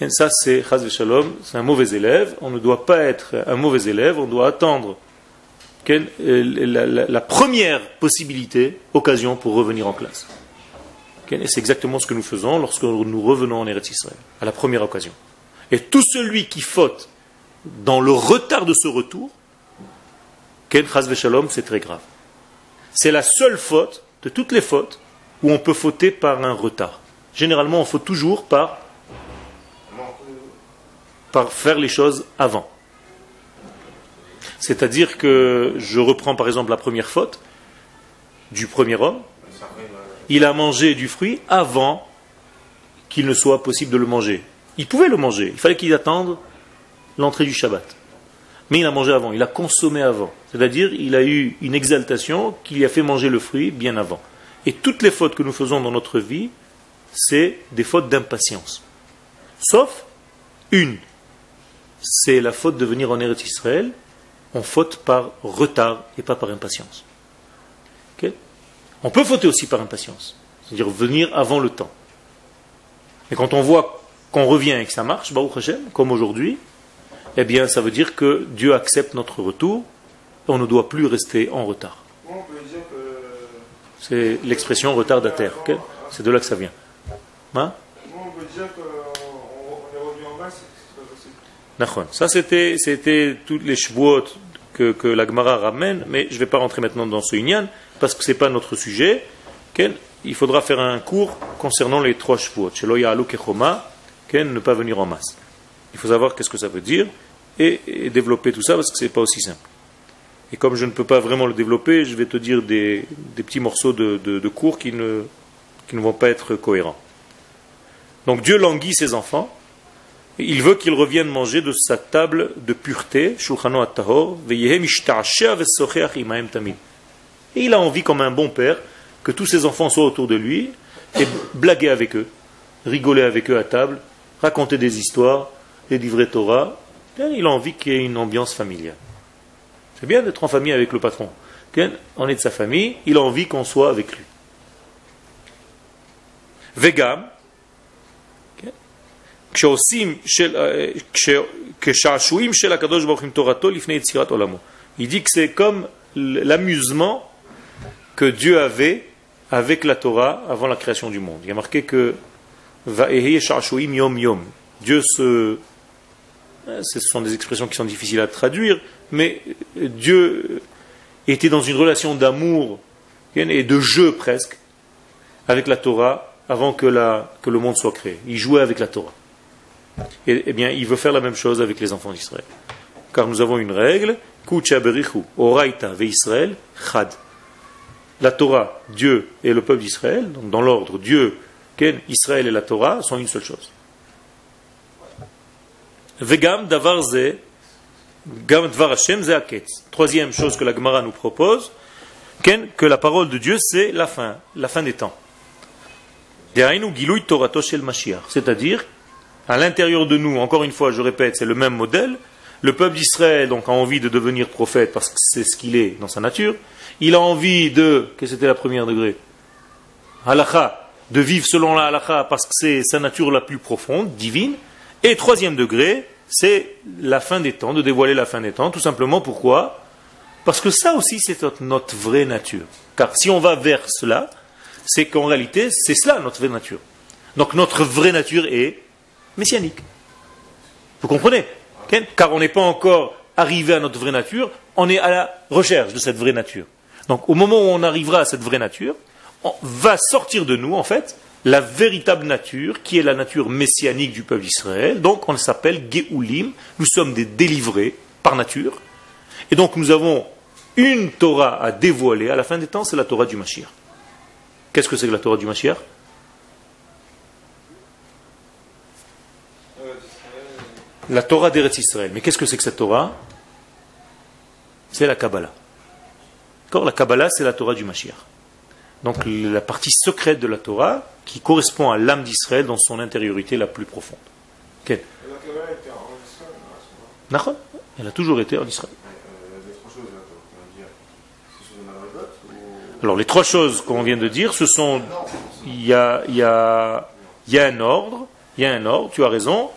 Et ça, c'est Shalom, c'est un mauvais élève. On ne doit pas être un mauvais élève, on doit attendre euh, la, première possibilité, occasion pour revenir en classe. Et c'est exactement ce que nous faisons lorsque nous revenons en Eretz Israël, à la première occasion. Et tout celui qui faute dans le retard de ce retour, Ken Shalom, c'est très grave. C'est la seule faute de toutes les fautes où on peut fauter par un retard. Généralement, on faute toujours par par faire les choses avant. C'est-à-dire que je reprends par exemple la première faute du premier homme. Il a mangé du fruit avant qu'il ne soit possible de le manger. Il pouvait le manger, il fallait qu'il attende l'entrée du Shabbat. Mais il a mangé avant, il a consommé avant. C'est-à-dire il a eu une exaltation qui lui a fait manger le fruit bien avant. Et toutes les fautes que nous faisons dans notre vie, c'est des fautes d'impatience. Sauf une c'est la faute de venir en Eretz Israël, on faute par retard et pas par impatience. on peut fauter aussi par impatience, c'est-à-dire venir avant le temps. Mais quand on voit qu'on revient et que ça marche, comme aujourd'hui, eh bien ça veut dire que Dieu accepte notre retour, et on ne doit plus rester en retard. C'est l'expression retardataire. C'est de là que ça vient. Hein Ça, c'était, toutes les chevaux que, la Gemara ramène, mais je ne vais pas rentrer maintenant dans ce Inyan, parce que ce n'est pas notre sujet. Il faudra faire un cours concernant les trois chevaux. ne pas venir en masse. Il faut savoir qu'est-ce que ça veut dire et, développer tout ça parce que ce n'est pas aussi simple. Et comme je ne peux pas vraiment le développer, je vais te dire des, petits morceaux de, cours qui ne, qui ne vont pas être cohérents. Donc Dieu languit ses enfants il veut qu'ils reviennent manger de sa table de pureté, et il a envie, comme un bon père, que tous ses enfants soient autour de lui et blaguer avec eux, rigoler avec eux à table, raconter des histoires, des livrets Torah. Il a envie qu'il y ait une ambiance familiale. C'est bien d'être en famille avec le patron. On est de sa famille, il a envie qu'on soit avec lui. Vegam, il dit que c'est comme l'amusement que Dieu avait avec la Torah avant la création du monde. Il y a marqué que Dieu se. Ce sont des expressions qui sont difficiles à traduire, mais Dieu était dans une relation d'amour et de jeu presque avec la Torah avant que le monde soit créé. Il jouait avec la Torah. Et, eh bien, il veut faire la même chose avec les enfants d'Israël. Car nous avons une règle, Oraita Israël, Chad. La Torah, Dieu et le peuple d'Israël, donc dans l'ordre, Dieu, Israël et la Torah sont une seule chose. Vegam davarze, gam dvar Hashem Troisième chose que la Gemara nous propose, que la parole de Dieu c'est la fin, la fin des temps. C'est-à-dire à l'intérieur de nous, encore une fois, je répète, c'est le même modèle. Le peuple d'Israël donc a envie de devenir prophète parce que c'est ce qu'il est dans sa nature. Il a envie de, que c'était la première degré, halakha, de vivre selon la halakha parce que c'est sa nature la plus profonde, divine. Et troisième degré, c'est la fin des temps, de dévoiler la fin des temps. Tout simplement pourquoi? Parce que ça aussi c'est notre vraie nature. Car si on va vers cela, c'est qu'en réalité c'est cela notre vraie nature. Donc notre vraie nature est messianique. Vous comprenez? Car on n'est pas encore arriver à notre vraie nature, on est à la recherche de cette vraie nature. Donc au moment où on arrivera à cette vraie nature, on va sortir de nous, en fait, la véritable nature, qui est la nature messianique du peuple d'Israël. Donc on s'appelle Geoulim, nous sommes des délivrés par nature. Et donc nous avons une Torah à dévoiler à la fin des temps, c'est la Torah du Mashiach. Qu'est-ce que c'est que la Torah du Mashiach? La Torah d'Eretz Israël. Mais qu'est-ce que c'est que cette Torah? C'est la Kabbalah. La Kabbalah, c'est la Torah du Mashiach. Donc la partie secrète de la Torah qui correspond à l'âme d'Israël dans son intériorité la plus profonde. Israël Elle a toujours été en Israël. Alors les trois choses qu'on vient de dire, ce sont il y a, y, a, y a un ordre, il y a un ordre, tu as raison,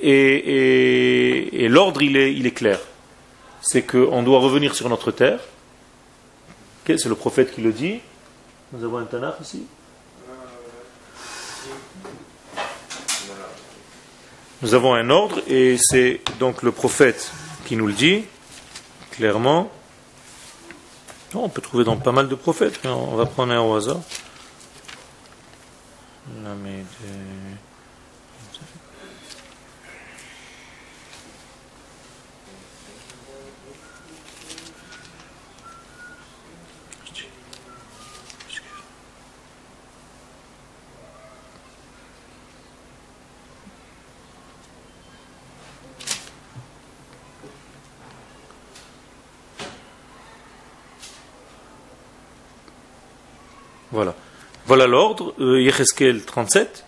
et, l'ordre, il est, il est clair. C'est qu'on doit revenir sur notre terre. C'est le prophète qui le dit. Nous avons un Tanakh ici. Nous avons un ordre et c'est donc le prophète qui nous le dit clairement. on peut trouver dans pas mal de prophètes, on va prendre un au hasard. Voilà. Voilà l'ordre, euh, Yecheskel 37.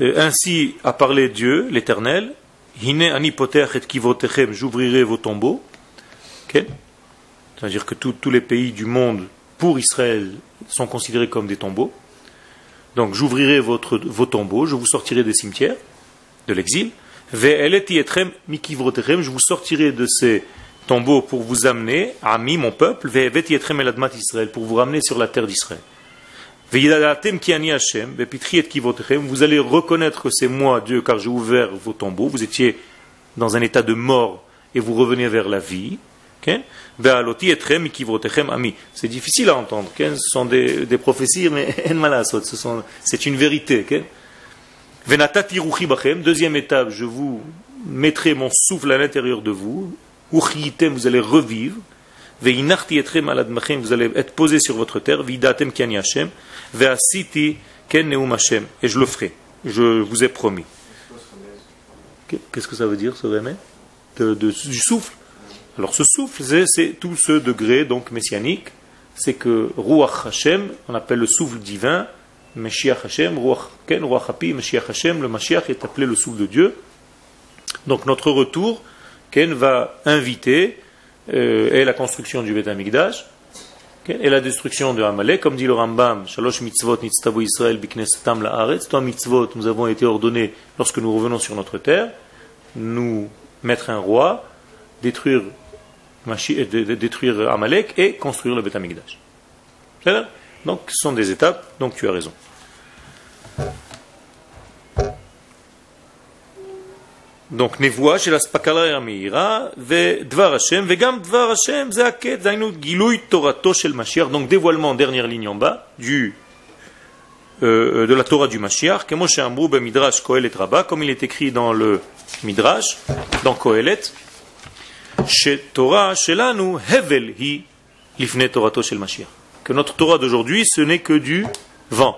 Euh, ainsi a parlé Dieu, l'Éternel. Hine ani et j'ouvrirai vos tombeaux. C'est-à-dire que tous les pays du monde, pour Israël, sont considérés comme des tombeaux. Donc j'ouvrirai vos tombeaux, je vous sortirai des cimetières, de l'exil. Je vous sortirai de ces tombeaux pour vous amener, ami, mon peuple, pour vous ramener sur la terre d'Israël. Vous allez reconnaître que c'est moi, Dieu, car j'ai ouvert vos tombeaux. Vous étiez dans un état de mort et vous revenez vers la vie. C'est difficile à entendre. Ce sont des, prophéties, mais *laughs* c'est une vérité. Deuxième étape, je vous mettrai mon souffle à l'intérieur de vous. Vous allez revivre. Vous allez être posé sur votre terre. Et je le ferai. Je vous ai promis. Qu'est-ce que ça veut dire ce remède de, Du souffle. Alors ce souffle, c'est tout ce degré donc messianique. C'est que Ruach Hashem, on appelle le souffle divin, Meshiach Hashem, Ruach, Ken, Ruach Hapi, Meshiach Hashem, le Mashiach est appelé le souffle de Dieu. Donc notre retour, Ken va inviter euh, et la construction du Beth Amikdash, et la destruction de Amalek, comme dit le Rambam, Shalosh mitzvot nitztavu Israël biknesetam trois mitzvot nous avons été ordonnés lorsque nous revenons sur notre terre, nous mettre un roi, détruire, euh, détruire Amalek et construire le Beth Amikdash. Donc ce sont des étapes, donc tu as raison. Donc nevoa chez la spakala amira ve dvar Hashem vegam dvar Hashem זה הקט, דהיינו גילוי תורתו של משיח, donc dévoilement, dernière ligne en bas, du, euh, de la Torah du Mashiach, כמו שאמרו במדרש קהלת רבה, comme il est écrit dans le Midrash, dans קהלת, שתורה שלנו הבל היא לפני תורתו של משיח. Que notre Torah d'aujourd'hui, ce n'est que du vent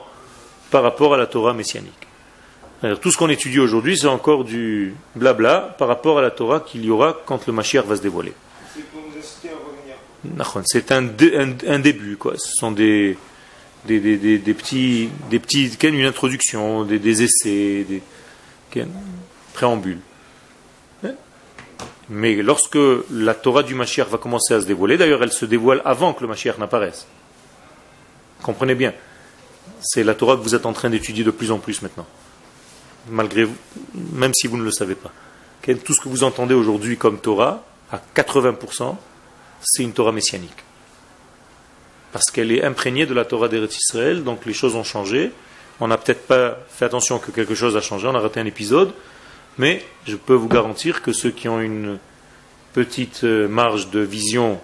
par rapport à la Torah messianique. Tout ce qu'on étudie aujourd'hui, c'est encore du blabla par rapport à la Torah qu'il y aura quand le Mashiach va se dévoiler. C'est un, un, début, quoi. Ce sont des, des petits, des petits, une introduction, des, essais, des préambules. Hein? Mais lorsque la Torah du Mashiach va commencer à se dévoiler, d'ailleurs elle se dévoile avant que le Mashiach n'apparaisse. Comprenez bien. C'est la Torah que vous êtes en train d'étudier de plus en plus maintenant malgré vous, même si vous ne le savez pas. Tout ce que vous entendez aujourd'hui comme Torah, à 80%, c'est une Torah messianique. Parce qu'elle est imprégnée de la Torah d'Eretz Israël, donc les choses ont changé. On n'a peut-être pas fait attention que quelque chose a changé, on a raté un épisode, mais je peux vous garantir que ceux qui ont une, petite euh, marge de vision,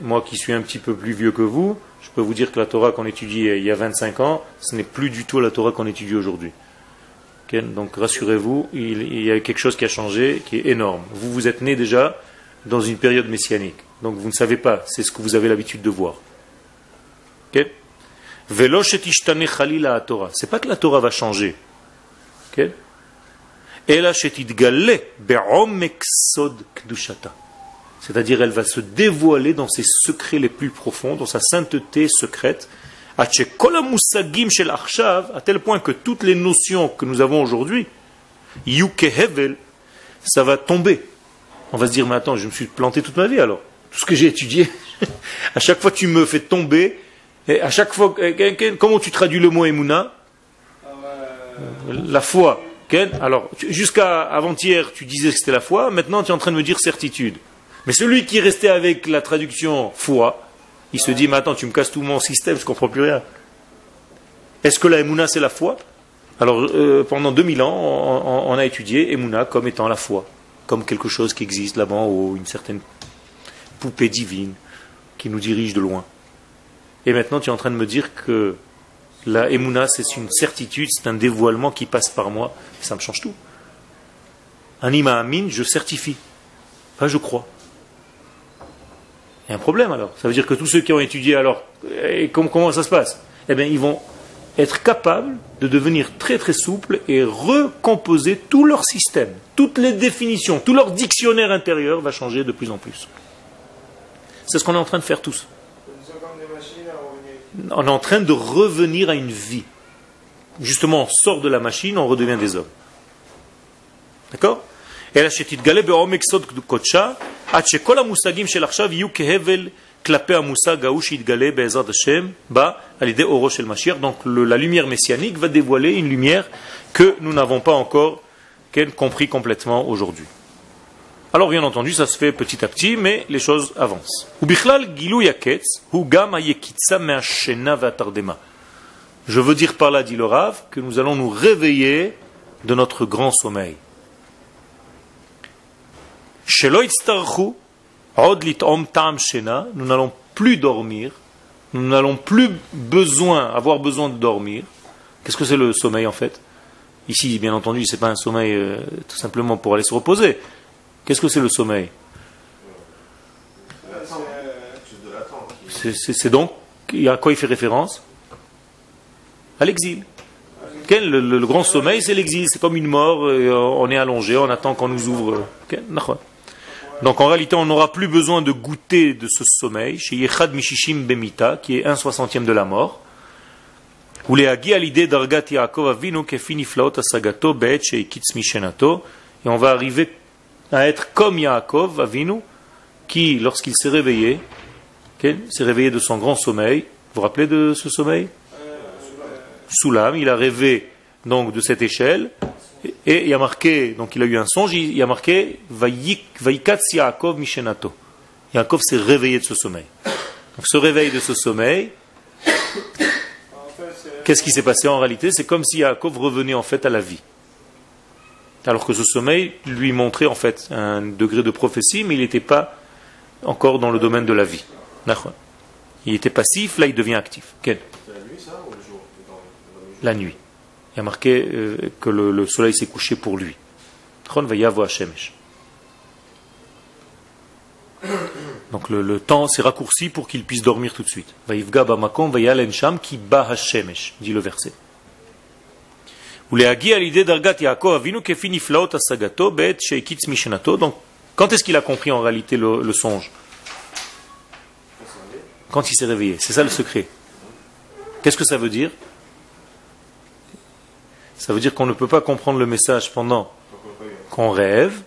moi qui suis un petit peu plus vieux que vous, je peux vous dire que la Torah qu'on étudie il y a 25 ans, ce n'est plus du tout la Torah qu'on étudie aujourd'hui. Donc rassurez-vous, il, y a quelque chose qui a changé, qui est énorme. Vous vous êtes né déjà dans une période messianique. Donc vous ne savez pas, c'est ce que vous avez l'habitude de voir. Okay? C'est pas que la Torah va changer. C'est-à-dire, elle va se dévoiler dans ses secrets les plus profonds, dans sa sainteté secrète, à tel point que toutes les notions que nous avons aujourd'hui, ça va tomber. On va se dire, mais attends, je me suis planté toute ma vie alors. Tout ce que j'ai étudié, *laughs* à chaque fois tu me fais tomber, et à chaque fois, comment tu traduis le mot Emouna? La foi. Alors, jusqu'à avant-hier, tu disais que c'était la foi, maintenant tu es en train de me dire certitude. Mais celui qui est resté avec la traduction foi, il se dit, mais attends, tu me casses tout mon système, je ne comprends plus rien. Est-ce que la Emouna, c'est la foi? Alors, euh, pendant 2000 ans, on, a étudié Emouna comme étant la foi, comme quelque chose qui existe là-bas ou une certaine poupée divine qui nous dirige de loin. Et maintenant, tu es en train de me dire que la Emouna, c'est une certitude, c'est un dévoilement qui passe par moi. Ça me change tout. Anima Amin, je certifie. Pas je crois. Il y a un problème alors. Ça veut dire que tous ceux qui ont étudié alors, et comment, ça se passe? Eh bien, ils vont être capables de devenir très très souples et recomposer tout leur système, toutes les définitions, tout leur dictionnaire intérieur va changer de plus en plus. C'est ce qu'on est en train de faire tous on est en train de revenir à une vie. Justement, on sort de la machine, on redevient des hommes. D'accord? Donc la lumière messianique va dévoiler une lumière que nous n'avons pas encore compris complètement aujourd'hui. Alors bien entendu, ça se fait petit à petit, mais les choses avancent. Je veux dire par là, dit le Rav, que nous allons nous réveiller de notre grand sommeil. Nous n'allons plus dormir, nous n'allons plus besoin, avoir besoin de dormir. Qu'est-ce que c'est le sommeil en fait? Ici, bien entendu, ce n'est pas un sommeil euh, tout simplement pour aller se reposer. Qu'est-ce que c'est le sommeil? C'est donc, à quoi il fait référence? À l'exil. Le, le, grand sommeil, c'est l'exil. C'est comme une mort, on est allongé, on attend qu'on nous ouvre. Donc en réalité, on n'aura plus besoin de goûter de ce sommeil, chez Yechad Mishishim Bemita, qui est un soixantième de la mort. Et on va arriver à être comme Yaakov, Avinu, qui, lorsqu'il s'est réveillé, s'est réveillé de son grand sommeil, vous vous rappelez de ce sommeil? Soulam, il a rêvé donc de cette échelle, et il a marqué, donc il a eu un songe, il a marqué Vaikats Yaakov Mishenato. Yaakov s'est réveillé de ce sommeil. Donc ce réveil de ce sommeil, qu'est-ce qui s'est passé en réalité? C'est comme si Yaakov revenait en fait à la vie alors que ce sommeil lui montrait en fait un degré de prophétie, mais il n'était pas encore dans le domaine de la vie. Il était passif, là il devient actif. Quel? La nuit ça ou le jour? La nuit. Il a marqué euh, que le, soleil s'est couché pour lui. Donc le, temps s'est raccourci pour qu'il puisse dormir tout de suite. dit le verset. Donc, quand est-ce qu'il a compris en réalité le, songe? Quand il s'est réveillé. C'est ça le secret. Qu'est-ce que ça veut dire? Ça veut dire qu'on ne peut pas comprendre le message pendant qu'on rêve.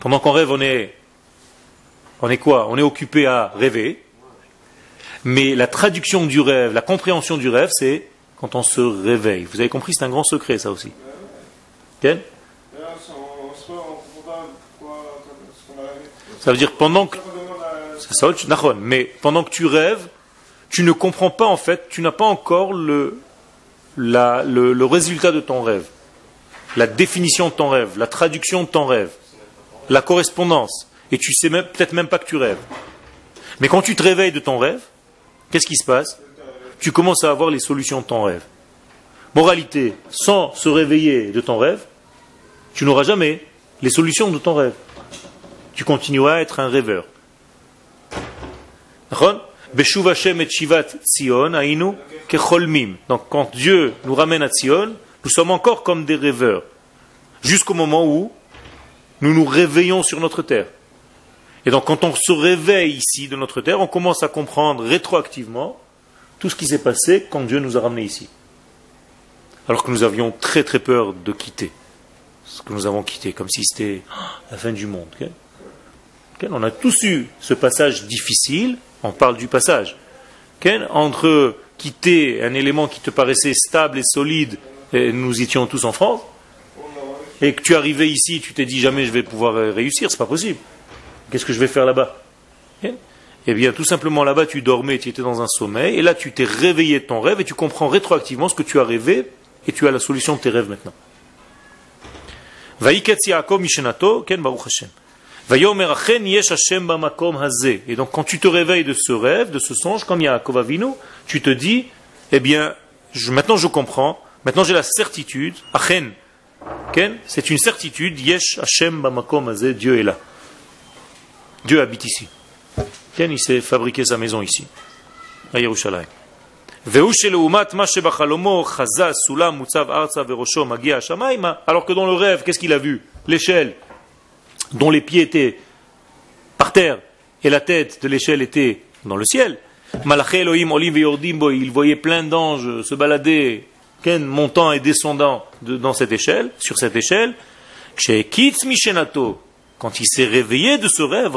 Pendant qu'on rêve, on est, on est quoi? On est occupé à rêver. Mais la traduction du rêve, la compréhension du rêve, c'est quand on se réveille. Vous avez compris, c'est un grand secret ça aussi. Quel Ça veut dire pendant que c'est ça, mais pendant que tu rêves, tu ne comprends pas en fait, tu n'as pas encore le, le, résultat de ton rêve, la définition de ton rêve, la traduction de ton rêve. la correspondance, et tu sais peut-être même pas que tu rêves. Mais quand tu te réveilles de ton rêve, qu'est-ce qui se passe? Tu commences à avoir les solutions de ton rêve. Moralité, sans se réveiller de ton rêve, tu n'auras jamais les solutions de ton rêve. Tu continueras à être un rêveur. Donc quand Dieu nous ramène à Sion, nous sommes encore comme des rêveurs, jusqu'au moment où nous nous réveillons sur notre terre. Et donc quand on se réveille ici de notre terre, on commence à comprendre rétroactivement tout ce qui s'est passé quand Dieu nous a ramenés ici. Alors que nous avions très très peur de quitter ce que nous avons quitté, comme si c'était la fin du monde. On a tous eu ce passage difficile, on parle du passage, entre quitter un élément qui te paraissait stable et solide, et nous étions tous en France, et que tu arrivais ici, tu t'es dit jamais je vais pouvoir réussir, c'est pas possible. Qu'est-ce que je vais faire là-bas? Eh bien, tout simplement là-bas, tu dormais, tu étais dans un sommeil, et là, tu t'es réveillé de ton rêve, et tu comprends rétroactivement ce que tu as rêvé, et tu as la solution de tes rêves maintenant. Et donc quand tu te réveilles de ce rêve, de ce songe, comme Yaakov Avinu, tu te dis, eh bien, maintenant je comprends, maintenant j'ai la certitude, Achen, c'est une certitude, Yesh Hashem Bamakom Hazeh, Dieu est là. Dieu habite ici. Il s'est fabriqué sa maison ici, à Yerushalayim. Alors que dans le rêve, qu'est-ce qu'il a vu? L'échelle dont les pieds étaient par terre et la tête de l'échelle était dans le ciel. Il voyait plein d'anges se balader, montant et descendant dans cette échelle, sur cette échelle. Quand il s'est réveillé de ce rêve,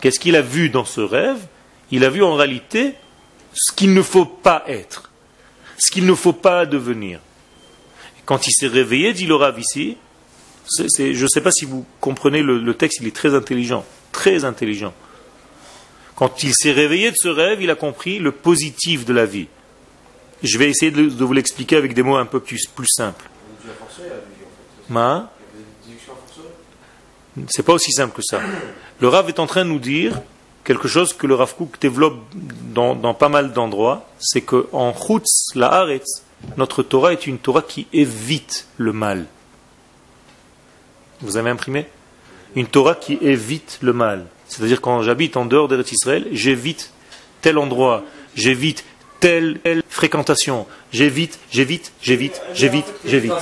Qu'est-ce qu'il a vu dans ce rêve? Il a vu en réalité ce qu'il ne faut pas être ce qu'il ne faut pas devenir. Quand il s'est réveillé, dit le Rav ici, je ne sais pas si vous comprenez le, texte, il est très intelligent, très intelligent. Quand il s'est réveillé de ce rêve, il a compris le positif de la vie. Je vais essayer de, vous l'expliquer avec des mots un peu plus, simples. C'est pas aussi simple que ça. Le Rav est en train de nous dire quelque chose que le Rav Kook développe dans, pas mal d'endroits, c'est qu'en Chutz, la Haaretz, notre Torah est une Torah qui évite le mal. Vous avez imprimé? Une Torah qui évite le mal. C'est-à-dire quand j'habite en dehors d'Eretz Israël, j'évite tel endroit, j'évite telle, fréquentation, j'évite, j'évite, j'évite, j'évite, j'évite.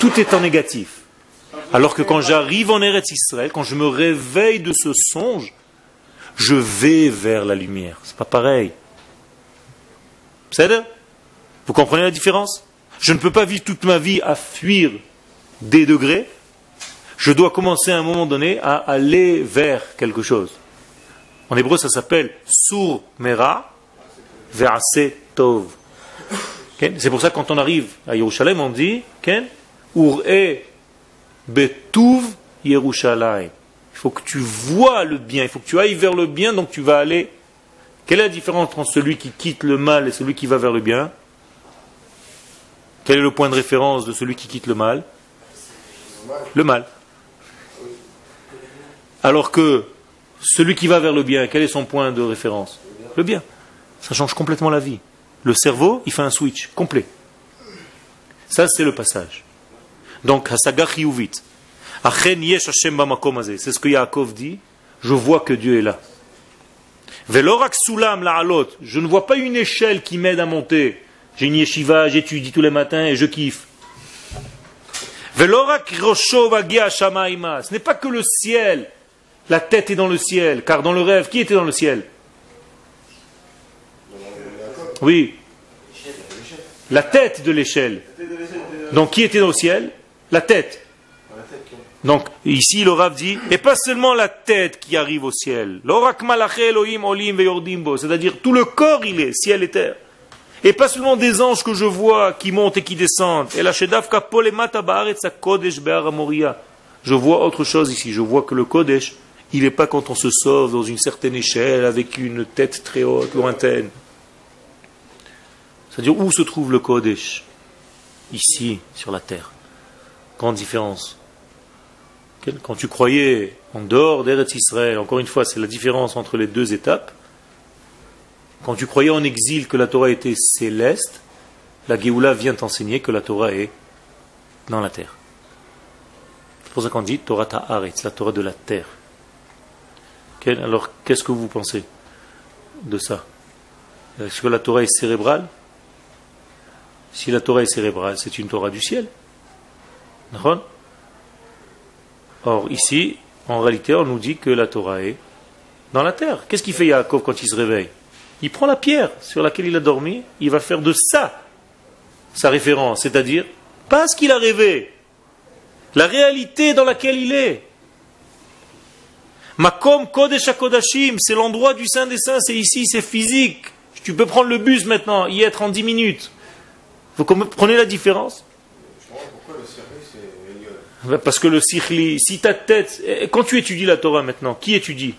Tout est en négatif. Alors que quand j'arrive en Eretz Israël, quand je me réveille de ce songe, je vais vers la lumière. C'est pas pareil. Vous comprenez la différence? Je ne peux pas vivre toute ma vie à fuir des degrés. Je dois commencer à un moment donné à aller vers quelque chose. En hébreu, ça s'appelle Sur Mera Verase Tov. C'est pour ça quand on arrive à Yerushalayim, on dit Ur Betuv Yerushalayim. Il faut que tu vois le bien, il faut que tu ailles vers le bien, donc tu vas aller. Quelle est la différence entre celui qui quitte le mal et celui qui va vers le bien? Quel est le point de référence de celui qui quitte le mal? Le mal. Alors que celui qui va vers le bien, quel est son point de référence? Le bien. Ça change complètement la vie. Le cerveau, il fait un switch complet. Ça, c'est le passage. Donc, Hasaga vite. C'est ce que Yaakov dit. Je vois que Dieu est là. Je ne vois pas une échelle qui m'aide à monter. J'ai une yeshiva, j'étudie tous les matins et je kiffe. Ce n'est pas que le ciel. La tête est dans le ciel. Car dans le rêve, qui était dans le ciel? Oui. La tête de l'échelle. Donc qui était dans le ciel? La tête. Donc, ici, le Rav dit, et pas seulement la tête qui arrive au ciel. C'est-à-dire, tout le corps, il est, ciel et terre. Et pas seulement des anges que je vois qui montent et qui descendent. Je vois autre chose ici. Je vois que le Kodesh, il n'est pas quand on se sauve dans une certaine échelle avec une tête très haute, lointaine. C'est-à-dire, où se trouve le Kodesh? Ici, sur la terre. Grande différence. Quand tu croyais en dehors d'Eretz Israël, encore une fois, c'est la différence entre les deux étapes. Quand tu croyais en exil que la Torah était céleste, la Géoula vient t'enseigner que la Torah est dans la terre. C'est pour ça qu'on dit Torah Ta'aretz, la Torah de la terre. Alors, qu'est-ce que vous pensez de ça? Est-ce que la Torah est cérébrale? Si la Torah est cérébrale, c'est une Torah du ciel. Or, ici, en réalité, on nous dit que la Torah est dans la terre. Qu'est-ce qu'il fait Yaakov quand il se réveille? Il prend la pierre sur laquelle il a dormi, il va faire de ça sa référence, c'est-à-dire pas ce qu'il a rêvé, la réalité dans laquelle il est. Makom Kodesh Kodashim, c'est l'endroit du Saint des Saints, c'est ici, c'est physique. Tu peux prendre le bus maintenant, y être en 10 minutes. Vous comprenez la différence? Parce que le sikhli, si ta tête. Eh, quand tu étudies la Torah maintenant, qui étudie?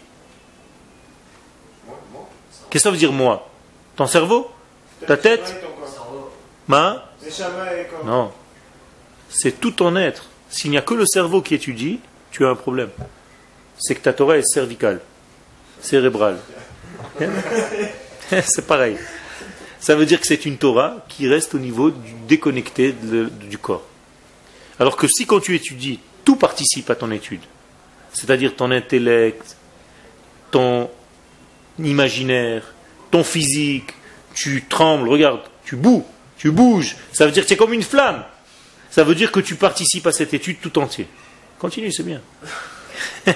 Qu'est-ce que ça veut dire moi? Ton cerveau? Ta tête? Ma? Non. C'est tout ton être. S'il n'y a que le cerveau qui étudie, tu as un problème c'est que ta Torah est cervicale, cérébrale. *laughs* c'est pareil. Ça veut dire que c'est une Torah qui reste au niveau du déconnecté du corps. Alors que si quand tu étudies, tout participe à ton étude, c'est-à-dire ton intellect, ton imaginaire, ton physique, tu trembles, regarde, tu bouges, tu bouges, ça veut dire que c'est comme une flamme. Ça veut dire que tu participes à cette étude tout entier. Continue, c'est bien. *laughs*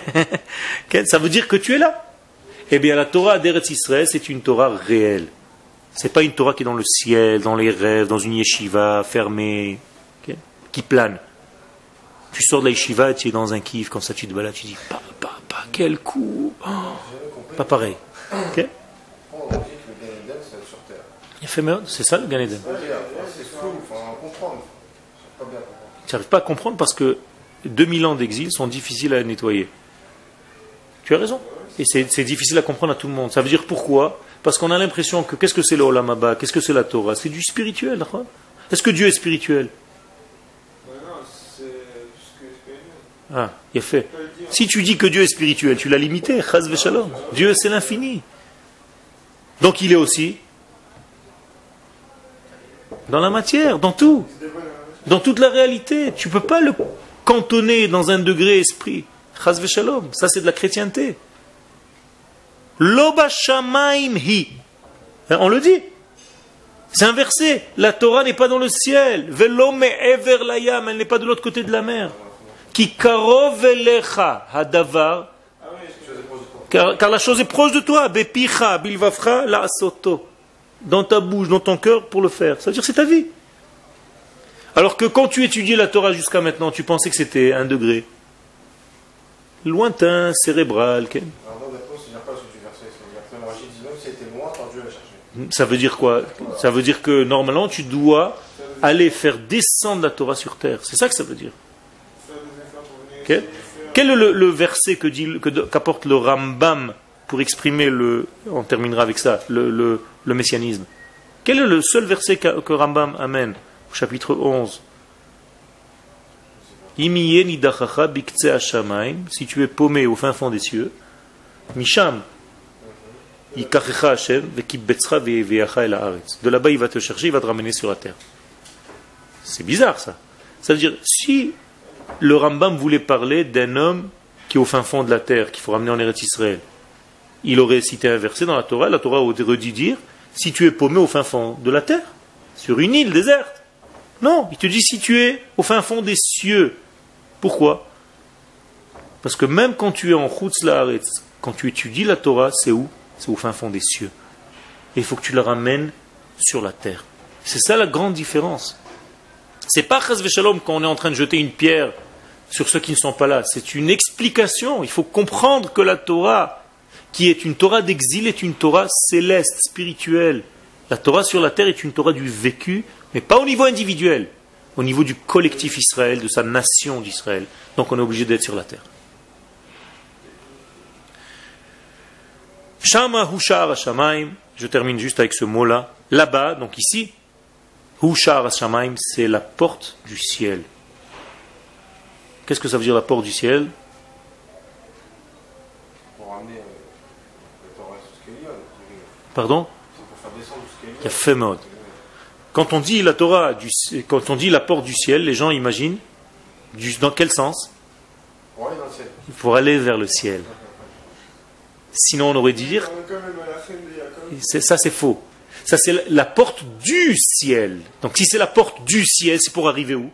Ça veut dire que tu es là. Eh bien, la Torah d'Eretz Israël, c'est une Torah réelle. C'est pas une Torah qui est dans le ciel, dans les rêves, dans une yeshiva fermée, qui plane. Tu sors de la yeshiva, tu es dans un kiff, comme ça tu te balades, tu dis, papa, papa, quel coup oh, Pas pareil. C'est ça le Gan Eden? Tu n'arrives pas à comprendre parce que 2000 ans d'exil sont difficiles à nettoyer. Tu as raison. Et c'est difficile à comprendre à tout le monde. Ça veut dire pourquoi? Parce qu'on a l'impression que qu'est-ce que c'est le Olamaba Qu'est-ce que c'est la Torah? C'est du spirituel. Est-ce que Dieu est spirituel? Ah, il fait. Si tu dis que Dieu est spirituel, tu l'as limité. Dieu, c'est l'infini. Donc il est aussi dans la matière, dans tout. Dans toute la réalité. Tu ne peux pas le cantonné dans un degré esprit. Ça c'est de la chrétienté. Loba hi. Hein, on le dit. C'est un verset. La Torah n'est pas dans le ciel. Velome ever layam, elle n'est pas de l'autre côté de la mer. Karov hadavar. Car, car, la chose est proche de toi. Bepicha, bilvafra, la soto. Dans ta bouche, dans ton cœur pour le faire. Ça veut dire c'est ta vie. Alors que quand tu étudiais la Torah jusqu'à maintenant, tu pensais que c'était un degré lointain, cérébral. Ça veut dire quoi? Ça veut dire que normalement tu dois aller faire descendre la Torah sur terre. C'est ça que ça veut dire. Quel est le, verset que dit, qu'apporte le Rambam pour exprimer le, on terminera avec ça, le, messianisme? Quel est le seul verset que, que Rambam amène chapitre 11. Si tu es paumé au fin fond des cieux, Misham, de là-bas, il va te chercher, il va te ramener sur la terre. C'est bizarre ça. Ça veut dire, si le Rambam voulait parler d'un homme qui est au fin fond de la terre, qu'il faut ramener en Eretz Israël, il aurait cité un verset dans la Torah, la Torah aurait redit dire, si tu es paumé au fin fond de la terre, sur une île déserte, non, il te dit si tu es au fin fond des cieux. Pourquoi? Parce que même quand tu es en Chutz quand tu étudies la Torah, c'est où? C'est au fin fond des cieux. Et il faut que tu la ramènes sur la terre. C'est ça la grande différence. C'est pas Chaz Shalom quand on est en train de jeter une pierre sur ceux qui ne sont pas là. C'est une explication. Il faut comprendre que la Torah, qui est une Torah d'exil, est une Torah céleste, spirituelle. La Torah sur la terre est une Torah du vécu mais pas au niveau individuel, au niveau du collectif Israël, de sa nation d'Israël. Donc on est obligé d'être sur la terre. Shama Hushar je termine juste avec ce mot-là. Là-bas, donc ici, Hushar Shamaim, c'est la porte du ciel. Qu'est-ce que ça veut dire la porte du ciel? Pour amener le Torah sur ce qu'il y a. Pardon? Il y a fait mode. Quand on dit la Torah, du, quand on dit la porte du ciel, les gens imaginent du- dans quel sens? Pour aller dans le ciel. Pour aller vers le ciel. Sinon, on aurait dû dire, ça c'est faux. Ça c'est la- porte du ciel. Donc si c'est la porte du ciel, c'est pour arriver où?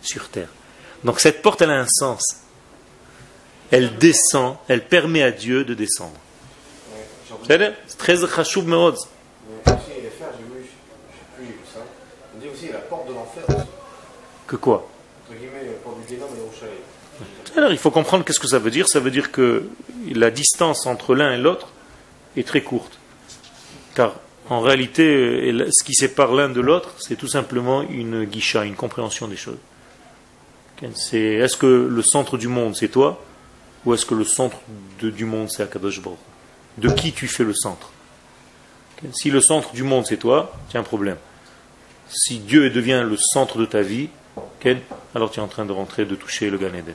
Sur terre. Donc cette porte, elle a un sens. Elle descend, elle permet à Dieu de descendre. C'est très ça. On dit aussi la porte de l'enfer. Que quoi? Alors il faut comprendre qu'est-ce que ça veut dire. Ça veut dire que la distance entre l'un et l'autre est très courte. Car en réalité, euh, ce qui sépare l'un de l'autre, c'est tout simplement une guicha, une compréhension des choses. C'est est-ce que le centre du monde c'est toi ou est-ce que le centre du monde c'est Akadosh Baruch De qui tu fais le centre? Si le centre du monde c'est toi, tu un problème. Si Dieu devient le centre de ta vie, alors tu es en train de rentrer, de toucher le Gan Eden.